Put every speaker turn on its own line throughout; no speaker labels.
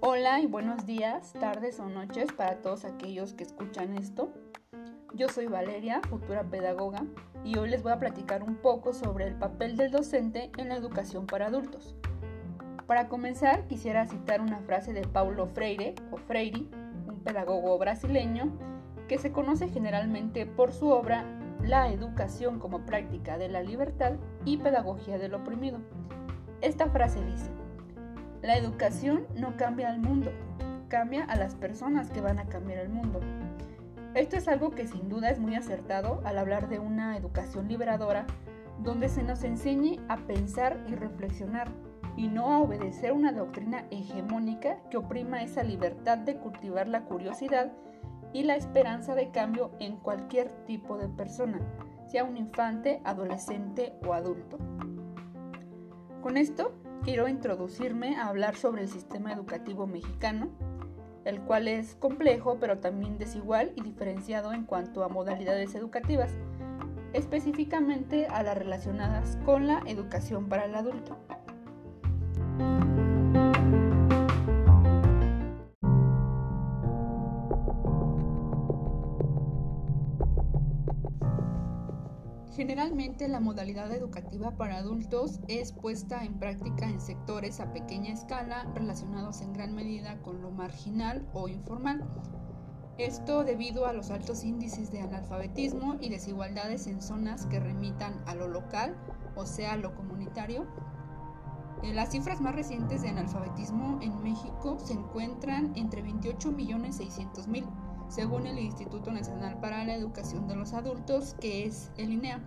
Hola y buenos días, tardes o noches para todos aquellos que escuchan esto. Yo soy Valeria, futura pedagoga, y hoy les voy a platicar un poco sobre el papel del docente en la educación para adultos. Para comenzar, quisiera citar una frase de Paulo Freire o Freire, un pedagogo brasileño que se conoce generalmente por su obra La educación como práctica de la libertad y pedagogía del oprimido. Esta frase dice, la educación no cambia al mundo, cambia a las personas que van a cambiar el mundo. Esto es algo que sin duda es muy acertado al hablar de una educación liberadora donde se nos enseñe a pensar y reflexionar y no a obedecer una doctrina hegemónica que oprima esa libertad de cultivar la curiosidad y la esperanza de cambio en cualquier tipo de persona, sea un infante, adolescente o adulto. Con esto quiero introducirme a hablar sobre el sistema educativo mexicano, el cual es complejo pero también desigual y diferenciado en cuanto a modalidades educativas, específicamente a las relacionadas con la educación para el adulto. Generalmente la modalidad educativa para adultos es puesta en práctica en sectores a pequeña escala relacionados en gran medida con lo marginal o informal. Esto debido a los altos índices de analfabetismo y desigualdades en zonas que remitan a lo local, o sea, lo comunitario. Eh, las cifras más recientes de analfabetismo en México se encuentran entre 28.600.000 según el Instituto Nacional para la Educación de los Adultos, que es el INEA.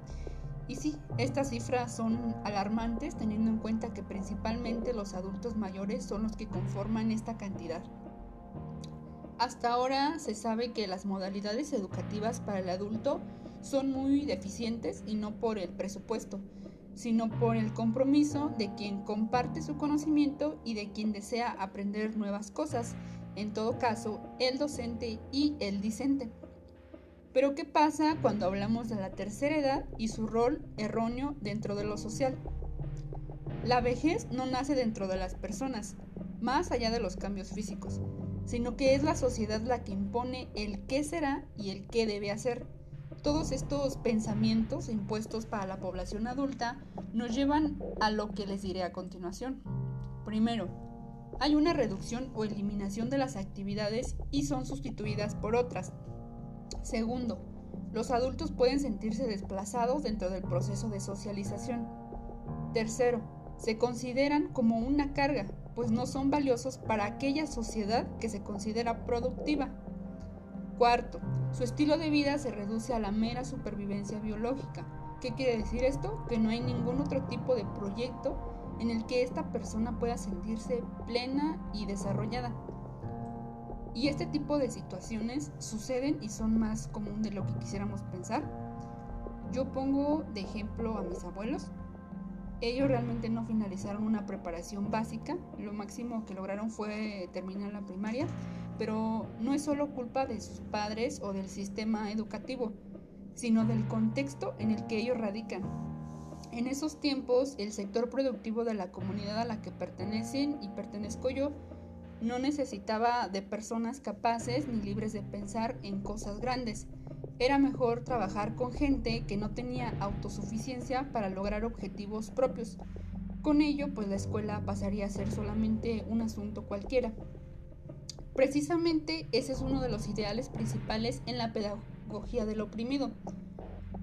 Y sí, estas cifras son alarmantes teniendo en cuenta que principalmente los adultos mayores son los que conforman esta cantidad. Hasta ahora se sabe que las modalidades educativas para el adulto son muy deficientes y no por el presupuesto, sino por el compromiso de quien comparte su conocimiento y de quien desea aprender nuevas cosas en todo caso, el docente y el discente. Pero ¿qué pasa cuando hablamos de la tercera edad y su rol erróneo dentro de lo social? La vejez no nace dentro de las personas, más allá de los cambios físicos, sino que es la sociedad la que impone el qué será y el qué debe hacer. Todos estos pensamientos impuestos para la población adulta nos llevan a lo que les diré a continuación. Primero, hay una reducción o eliminación de las actividades y son sustituidas por otras. Segundo, los adultos pueden sentirse desplazados dentro del proceso de socialización. Tercero, se consideran como una carga, pues no son valiosos para aquella sociedad que se considera productiva. Cuarto, su estilo de vida se reduce a la mera supervivencia biológica. ¿Qué quiere decir esto? Que no hay ningún otro tipo de proyecto en el que esta persona pueda sentirse plena y desarrollada. Y este tipo de situaciones suceden y son más común de lo que quisiéramos pensar. Yo pongo de ejemplo a mis abuelos. Ellos realmente no finalizaron una preparación básica, lo máximo que lograron fue terminar la primaria, pero no es solo culpa de sus padres o del sistema educativo, sino del contexto en el que ellos radican. En esos tiempos, el sector productivo de la comunidad a la que pertenecen y pertenezco yo no necesitaba de personas capaces ni libres de pensar en cosas grandes. Era mejor trabajar con gente que no tenía autosuficiencia para lograr objetivos propios. Con ello, pues la escuela pasaría a ser solamente un asunto cualquiera. Precisamente ese es uno de los ideales principales en la pedagogía del oprimido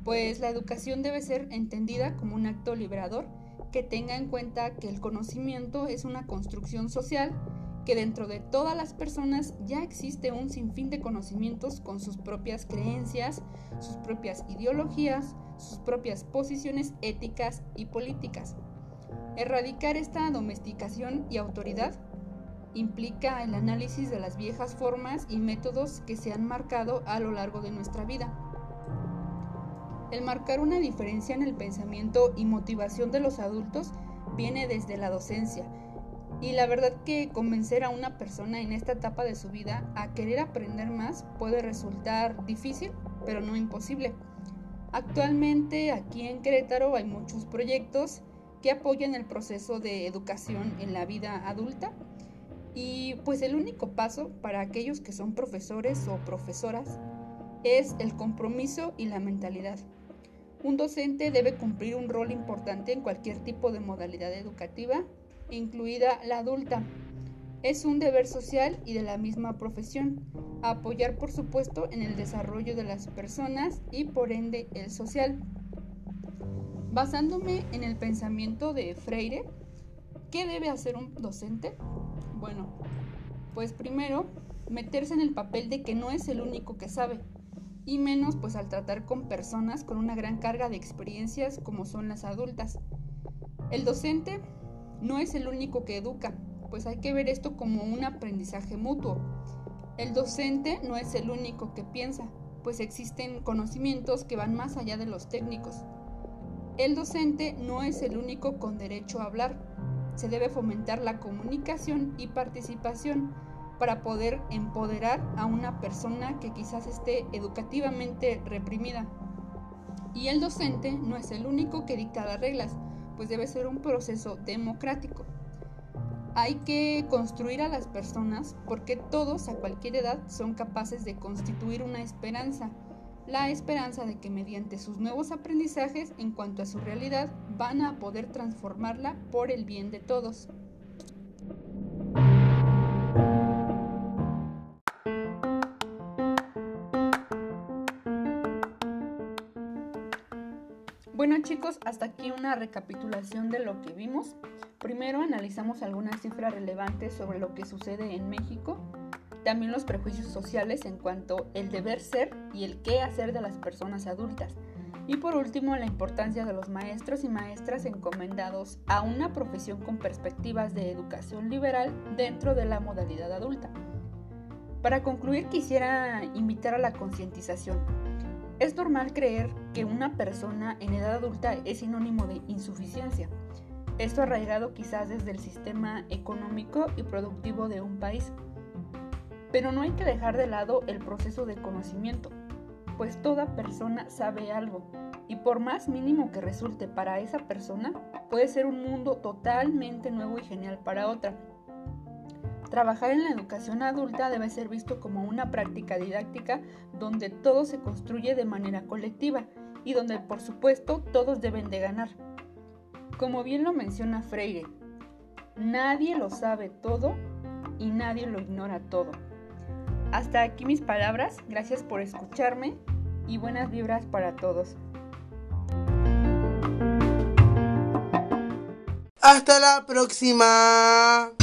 pues la educación debe ser entendida como un acto liberador que tenga en cuenta que el conocimiento es una construcción social, que dentro de todas las personas ya existe un sinfín de conocimientos con sus propias creencias, sus propias ideologías, sus propias posiciones éticas y políticas. Erradicar esta domesticación y autoridad implica el análisis de las viejas formas y métodos que se han marcado a lo largo de nuestra vida el marcar una diferencia en el pensamiento y motivación de los adultos viene desde la docencia. Y la verdad que convencer a una persona en esta etapa de su vida a querer aprender más puede resultar difícil, pero no imposible. Actualmente aquí en Querétaro hay muchos proyectos que apoyan el proceso de educación en la vida adulta y pues el único paso para aquellos que son profesores o profesoras es el compromiso y la mentalidad. Un docente debe cumplir un rol importante en cualquier tipo de modalidad educativa, incluida la adulta. Es un deber social y de la misma profesión, apoyar por supuesto en el desarrollo de las personas y por ende el social. Basándome en el pensamiento de Freire, ¿qué debe hacer un docente? Bueno, pues primero, meterse en el papel de que no es el único que sabe, y menos pues al tratar con personas con una gran carga de experiencias como son las adultas. El docente no es el único que educa, pues hay que ver esto como un aprendizaje mutuo. El docente no es el único que piensa, pues existen conocimientos que van más allá de los técnicos. El docente no es el único con derecho a hablar. Se debe fomentar la comunicación y participación para poder empoderar a una persona que quizás esté educativamente reprimida. Y el docente no es el único que dicta las reglas, pues debe ser un proceso democrático. Hay que construir a las personas porque todos a cualquier edad son capaces de constituir una esperanza, la esperanza de que mediante sus nuevos aprendizajes en cuanto a su realidad van a poder transformarla por el bien de todos. Hasta aquí una recapitulación de lo que vimos. Primero analizamos algunas cifras relevantes sobre lo que sucede en México, también los prejuicios sociales en cuanto el deber ser y el qué hacer de las personas adultas. Y por último, la importancia de los maestros y maestras encomendados a una profesión con perspectivas de educación liberal dentro de la modalidad adulta. Para concluir, quisiera invitar a la concientización. Es normal creer que una persona en edad adulta es sinónimo de insuficiencia. Esto arraigado quizás desde el sistema económico y productivo de un país. Pero no hay que dejar de lado el proceso de conocimiento, pues toda persona sabe algo, y por más mínimo que resulte para esa persona, puede ser un mundo totalmente nuevo y genial para otra. Trabajar en la educación adulta debe ser visto como una práctica didáctica donde todo se construye de manera colectiva y donde por supuesto todos deben de ganar. Como bien lo menciona Freire, nadie lo sabe todo y nadie lo ignora todo. Hasta aquí mis palabras, gracias por escucharme y buenas vibras para todos.
Hasta la próxima.